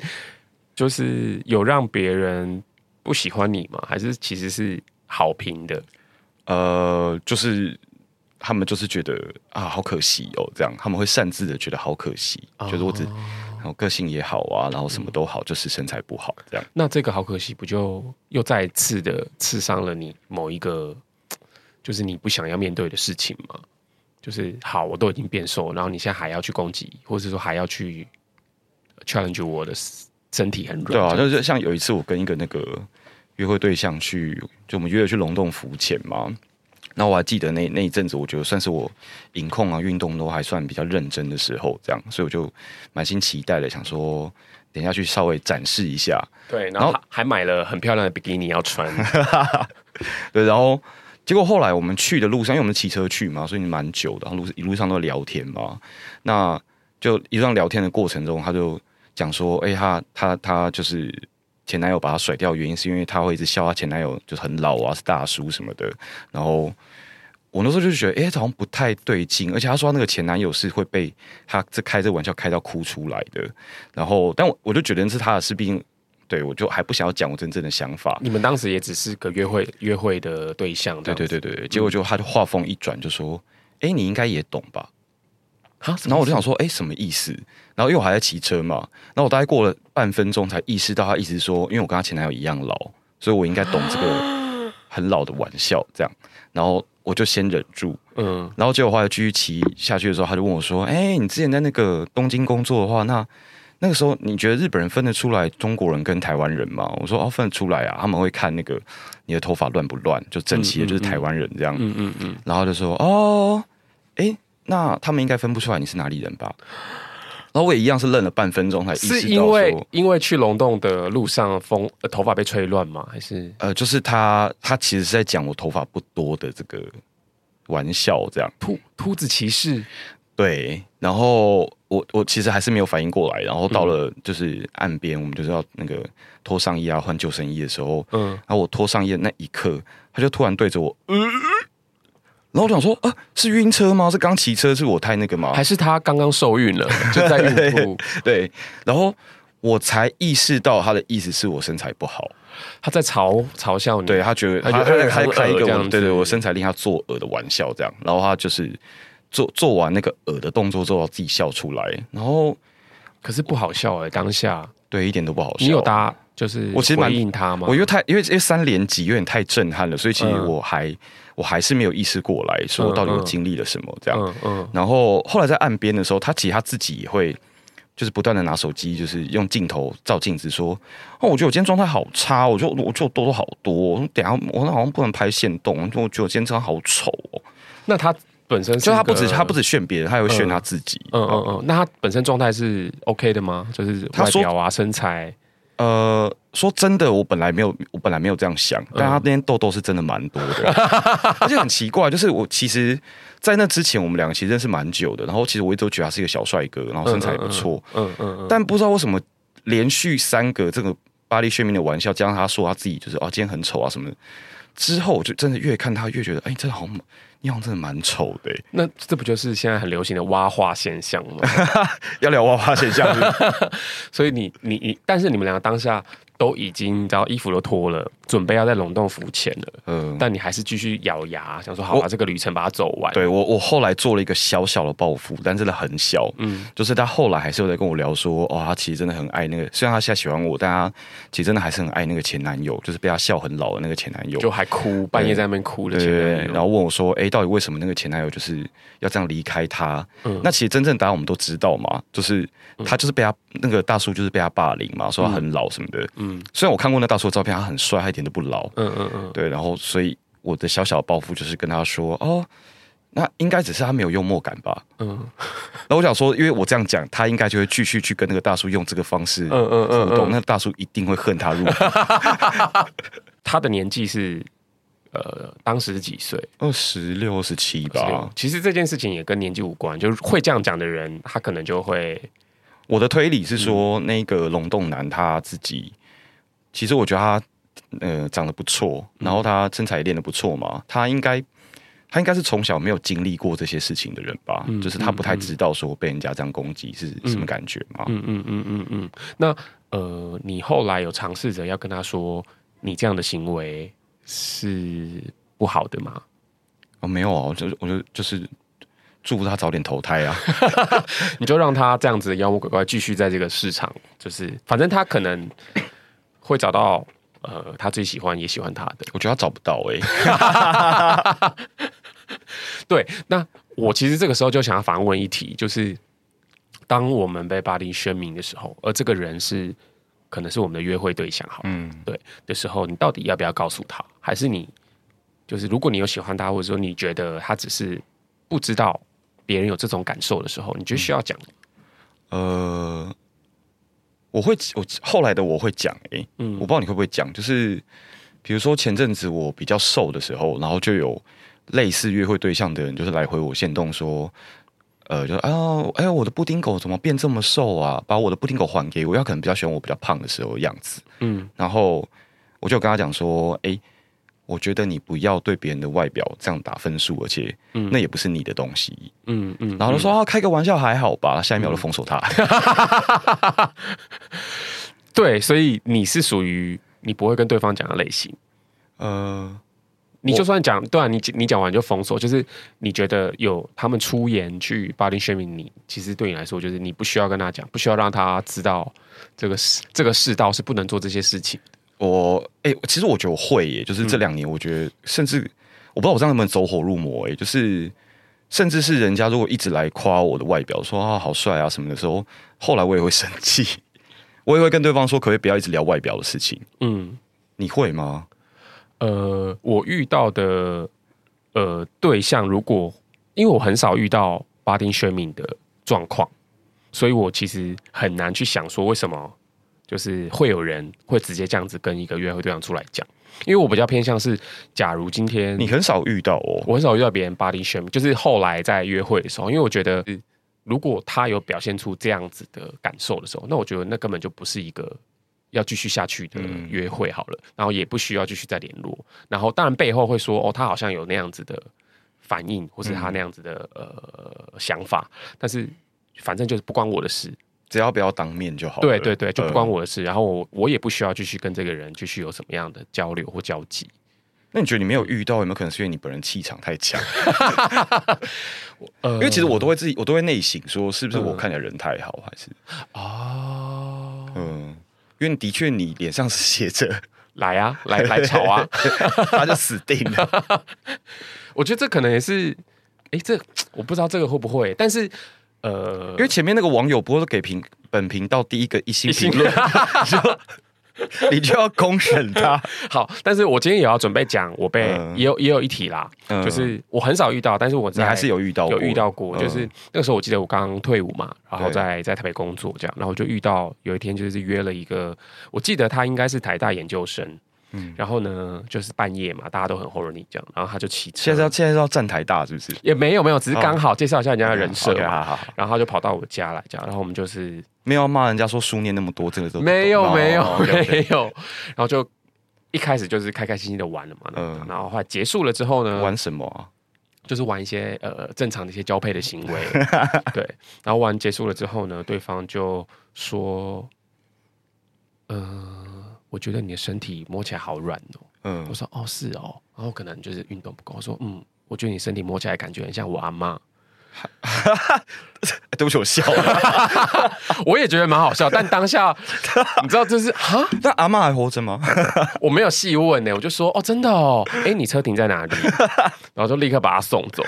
就是有让别人不喜欢你吗？还是其实是好评的？呃，就是他们就是觉得啊，好可惜哦，这样他们会擅自的觉得好可惜，觉、哦、得我只然后个性也好啊，然后什么都好，嗯、就是身材不好这样。那这个好可惜，不就又再次的刺伤了你某一个，就是你不想要面对的事情吗？就是好，我都已经变瘦，然后你现在还要去攻击，或者说还要去 challenge 我的身体很软。对啊，就是像有一次我跟一个那个。约会对象去，就我们约了去龙洞浮潜嘛。那我还记得那那一阵子，我觉得算是我饮控啊、运动都还算比较认真的时候，这样，所以我就满心期待的想说，等一下去稍微展示一下。对，然后还买了很漂亮的比基尼要穿。对，然后结果后来我们去的路上，因为我们骑车去嘛，所以蛮久的，然后路一路上都聊天嘛。那就一段聊天的过程中，他就讲说：“哎、欸，他他他就是。”前男友把他甩掉，原因是因为他会一直笑他前男友就是很老啊，是大叔什么的。然后我那时候就觉得，哎、欸，好像不太对劲。而且他说他那个前男友是会被他这开这玩笑开到哭出来的。然后，但我我就觉得是他的事，毕竟对我就还不想要讲我真正的想法。你们当时也只是个约会约会的对象，对对对对。结果就他就话锋一转，就说：“哎、你应该也懂吧？”然后我就想说：“哎、欸，什么意思？”然后因为我还在骑车嘛，然后我大概过了半分钟才意识到他意思说，因为我跟他前男友一样老，所以我应该懂这个 很老的玩笑这样。然后我就先忍住，嗯。然后结果后来继续骑下去的时候，他就问我说：“哎，你之前在那个东京工作的话，那那个时候你觉得日本人分得出来中国人跟台湾人吗？”我说：“哦，分得出来啊，他们会看那个你的头发乱不乱，就整齐的就是台湾人这样。”嗯嗯嗯。然后就说：“哦，哎，那他们应该分不出来你是哪里人吧？”然后我也一样是愣了半分钟才意识到，是因为因为去龙洞的路上风呃头发被吹乱吗？还是呃就是他他其实是在讲我头发不多的这个玩笑这样秃秃子歧视对，然后我我其实还是没有反应过来，然后到了就是岸边，嗯、我们就是要那个脱上衣啊换救生衣的时候，嗯，然后我脱上衣的那一刻，他就突然对着我，嗯。然后我想说，啊，是晕车吗？是刚骑车？是我太那个吗？还是他刚刚受孕了，就在孕吐？对，然后我才意识到他的意思是我身材不好，他在嘲嘲笑你。对，他觉得他他在开一个我对对我身材令他作恶的玩笑，这样。然后他就是做做完那个恶的动作之后，自己笑出来。然后可是不好笑哎、欸，当下对一点都不好笑。你有搭就是我其实蛮应他吗？我因为太因为这三连击有点太震撼了，所以其实我还。嗯我还是没有意识过来说我到底我经历了什么这样，嗯嗯，然后后来在岸边的时候，他其实他自己也会就是不断的拿手机，就是用镜头照镜子说，哦，我觉得我今天状态好差，我就我就多多好多，我等下我好像不能拍限动，我觉得我今天真的好丑哦。那他本身就他不止他不止炫别人，他也会炫他自己，嗯嗯嗯。那他本身状态是 OK 的吗？就是外表啊身材。呃，说真的，我本来没有，我本来没有这样想，但他那天痘痘是真的蛮多的，而且很奇怪，就是我其实，在那之前，我们两个其实认识蛮久的，然后其实我一直都觉得他是一个小帅哥，然后身材也不错，嗯嗯嗯，但不知道为什么连续三个这个巴黎炫明的玩笑，加上他说他自己就是啊今天很丑啊什么的，之后我就真的越看他越觉得，哎，真的好。样子真的蛮丑的，那这不就是现在很流行的挖化现象吗？要聊挖化现象是不是？所以你你你，但是你们两个当下。都已经，然后衣服都脱了，准备要在龙洞浮潜了。嗯，但你还是继续咬牙，想说好把这个旅程把它走完。对我，我后来做了一个小小的报复，但真的很小。嗯，就是他后来还是有在跟我聊说，哦，他其实真的很爱那个，虽然他现在喜欢我，但他其实真的还是很爱那个前男友，就是被他笑很老的那个前男友，就还哭，半夜在那边哭的前男友。对，然后问我说，哎，到底为什么那个前男友就是要这样离开他？嗯，那其实真正答案我们都知道嘛，就是他就是被他那个大叔就是被他霸凌嘛，说他很老什么的。嗯，虽然我看过那大叔的照片，他很帅，他一点都不老。嗯嗯嗯，对。然后，所以我的小小抱负就是跟他说：“哦，那应该只是他没有幽默感吧？”嗯。然后我想说，因为我这样讲，他应该就会继续去跟那个大叔用这个方式。嗯嗯嗯。那大叔一定会恨他入。他的年纪是呃，当时是几岁？二十六、二十七吧。其实这件事情也跟年纪无关，就是会这样讲的人，他可能就会。我的推理是说，那个龙洞男他自己。其实我觉得他，呃，长得不错，然后他身材也练得不错嘛。他应该，他应该是从小没有经历过这些事情的人吧？嗯、就是他不太知道说被人家这样攻击是什么感觉嘛。嗯嗯嗯嗯嗯。那呃，你后来有尝试着要跟他说，你这样的行为是不好的吗？哦，没有啊，我就我就就是祝福他早点投胎啊！你就让他这样子的妖魔鬼怪继续在这个市场，就是反正他可能会找到呃他最喜欢也喜欢他的。我觉得他找不到哎、欸。对，那我其实这个时候就想要反问一题，就是当我们被巴黎宣明的时候，而这个人是可能是我们的约会对象，好，嗯，对的时候，你到底要不要告诉他？还是你就是如果你有喜欢他，或者说你觉得他只是不知道别人有这种感受的时候，你就需要讲？呃，我会，我后来的我会讲，哎，嗯，我不知道你会不会讲，就是比如说前阵子我比较瘦的时候，然后就有。类似约会对象的人，就是来回我线动说，呃，就哎呦，哎呦，我的布丁狗怎么变这么瘦啊？把我的布丁狗还给我，要可能比较喜欢我比较胖的时候的样子。嗯，然后我就跟他讲说，哎，我觉得你不要对别人的外表这样打分数，而且，嗯，那也不是你的东西。嗯嗯，然后他说啊，开个玩笑还好吧，下一秒就封锁他。嗯、对，所以你是属于你不会跟对方讲的类型。呃。你就算讲对啊，你你讲完就封锁，就是你觉得有他们出言去 body shaming 你，其实对你来说，就是你不需要跟他讲，不需要让他知道这个世这个世道是不能做这些事情。我哎、欸，其实我觉得我会耶，就是这两年，我觉得、嗯、甚至我不知道我这样能不能走火入魔哎，就是甚至是人家如果一直来夸我的外表，说啊好帅啊什么的时候，后来我也会生气，我也会跟对方说，可不可以不要一直聊外表的事情？嗯，你会吗？呃，我遇到的呃对象，如果因为我很少遇到 body shaming 的状况，所以我其实很难去想说为什么就是会有人会直接这样子跟一个约会对象出来讲，因为我比较偏向是，假如今天你很少遇到哦，我很少遇到别人 body shaming，就是后来在约会的时候，因为我觉得如果他有表现出这样子的感受的时候，那我觉得那根本就不是一个。要继续下去的约会好了，嗯、然后也不需要继续再联络。然后当然背后会说哦，他好像有那样子的反应，或是他那样子的、嗯、呃想法。但是反正就是不关我的事，只要不要当面就好。对对对，就不关我的事。呃、然后我我也不需要继续跟这个人继续有什么样的交流或交集。那你觉得你没有遇到，有没有可能是因为你本人气场太强？呃、因为其实我都会自己，我都会内省说，是不是我看起来人太好，还是哦？嗯。因为的确，你脸上是写着 “来啊，来来吵啊”，他就死定了。我觉得这可能也是，哎、欸，这我不知道这个会不会，但是呃，因为前面那个网友不会给评本频道第一个一星评论。你就要公审他。好，但是我今天也要准备讲，我被也有也有一题啦，就是我很少遇到，但是我还是有遇到，有遇到过，就是那个时候我记得我刚退伍嘛，然后在在台北工作这样，然后就遇到有一天就是约了一个，我记得他应该是台大研究生。嗯，然后呢，就是半夜嘛，大家都很 horny 你这样，然后他就骑车。现在要现在是要站台大是不是？也没有没有，只是刚好介绍一下人家的人设嘛。好好好。然后他就跑到我家来这样，然后我们就是没有要骂人家说书念那么多，这个都没有没有没有。然后就一开始就是开开心心的玩了嘛，嗯。然后后来结束了之后呢？玩什么啊？就是玩一些呃正常的一些交配的行为。对。然后玩结束了之后呢，对方就说，嗯。我觉得你的身体摸起来好软哦。嗯，我说哦是哦，然后可能就是运动不够。我说嗯，我觉得你身体摸起来感觉很像我阿妈。对不起，我笑了。我也觉得蛮好笑，但当下 你知道这是哈？但阿妈还活着吗？我没有细问呢，我就说哦真的哦，哎你车停在哪里？然后就立刻把他送走。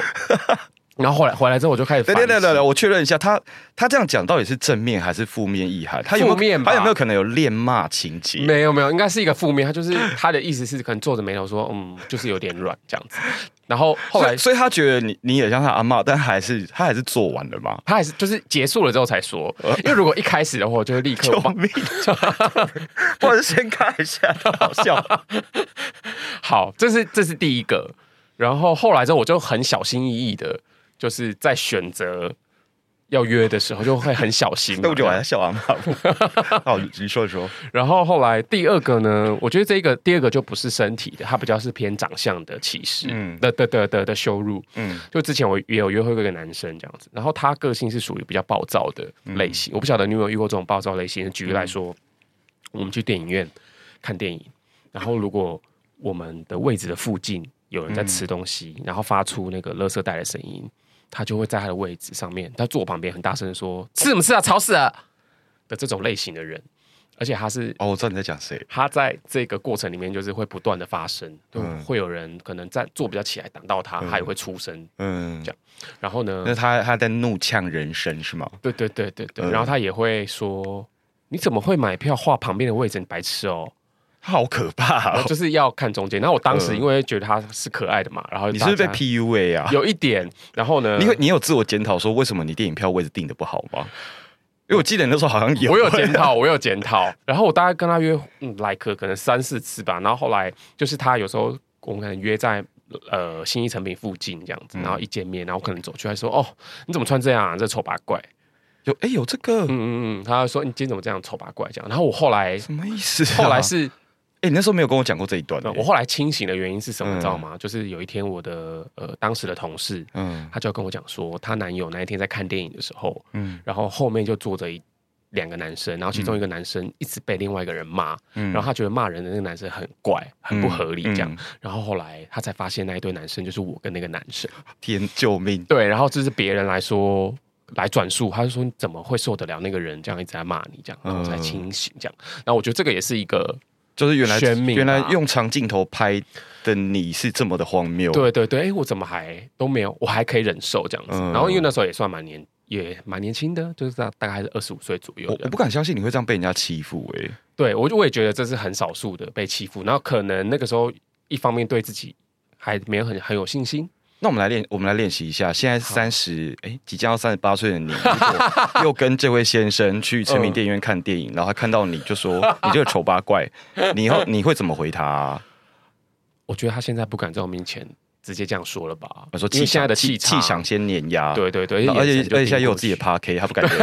然后后来回来之后，我就开始。对对对对，我确认一下，他他这样讲到底是正面还是负面意涵？他有负面，他有没有可能有恋骂情节？没有没有，应该是一个负面。他就是他的意思是可能皱着眉头说，嗯，就是有点软这样子。然后后来，所以他觉得你你也像他阿嬷，但还是他还是做完了嘛？他还是就是结束了之后才说。因为如果一开始的话，我就会立刻救命。我还是先看一下，好笑。好，这是这是第一个。然后后来之后，我就很小心翼翼的。就是在选择要约的时候，就会很小心。那我就玩笑啊嘛。好，你说一说。然后后来第二个呢，我觉得这个第二个就不是身体的，它比较是偏长相的歧视，嗯，的的的的的羞辱。嗯，就之前我也有约会过一个男生这样子，然后他个性是属于比较暴躁的类型。我不晓得你有没有遇过这种暴躁类型。举例来说，我们去电影院看电影，然后如果我们的位置的附近有人在吃东西，然后发出那个垃圾袋的声音，他就会在他的位置上面，他坐我旁边，很大声的说：“吃什么吃啊，吵死了！”的这种类型的人。而且他是哦，我知道你在讲谁。他在这个过程里面，就是会不断的发生，嗯，会有人可能在坐比较起来挡到他，他也会出声，嗯，这样。然后呢，那他他在怒呛人生是吗？对对对对对。然后他也会说：“你怎么会买票画旁边的位置？你白痴哦！”他好可怕，就是要看中间。然后我当时因为觉得他是可爱的嘛，然后你是不是被 PUA 啊？有一点。然后呢，你你有自我检讨说为什么你电影票位置定的不好吗？因为我记得那时候好像有，我有检讨，我有检讨。然后我大概跟他约嗯来客可能三四次吧。然后后来就是他有时候我们可能约在呃新一成品附近这样子，然后一见面，然后可能走去还说哦你怎么穿这样啊？这丑八怪。有哎有这个嗯嗯嗯，他说你今天怎么这样丑八怪这样？然后我后来什么意思？后来是。欸、你那时候没有跟我讲过这一段。我后来清醒的原因是什么？你知道吗？嗯、就是有一天，我的呃当时的同事，嗯，他就跟我讲说，她男友那一天在看电影的时候，嗯，然后后面就坐着一两个男生，然后其中一个男生一直被另外一个人骂，嗯，然后他觉得骂人的那个男生很怪，很不合理这样，嗯嗯、然后后来他才发现那一对男生就是我跟那个男生。天救命！对，然后这是别人来说来转述，他就说你怎么会受得了那个人这样一直在骂你这样，然后才清醒这样。那、嗯、我觉得这个也是一个。就是原来原来用长镜头拍的你是这么的荒谬，对对对，哎，我怎么还都没有，我还可以忍受这样子。嗯、然后因为那时候也算蛮年，也蛮年轻的，就是大大概是二十五岁左右。我我不敢相信你会这样被人家欺负哎、欸。对，我就我也觉得这是很少数的被欺负，然后可能那个时候一方面对自己还没有很很有信心。那我们来练，我们来练习一下。现在三十，哎，即将要三十八岁的你，又跟这位先生去成品电影院看电影，嗯、然后他看到你就说：“你这个丑八怪。”你以后你会怎么回他、啊？我觉得他现在不敢在我面前直接这样说了吧？我说气现在的气气场先碾压，对对对，而且而且现在又有自己的 Park，他不敢。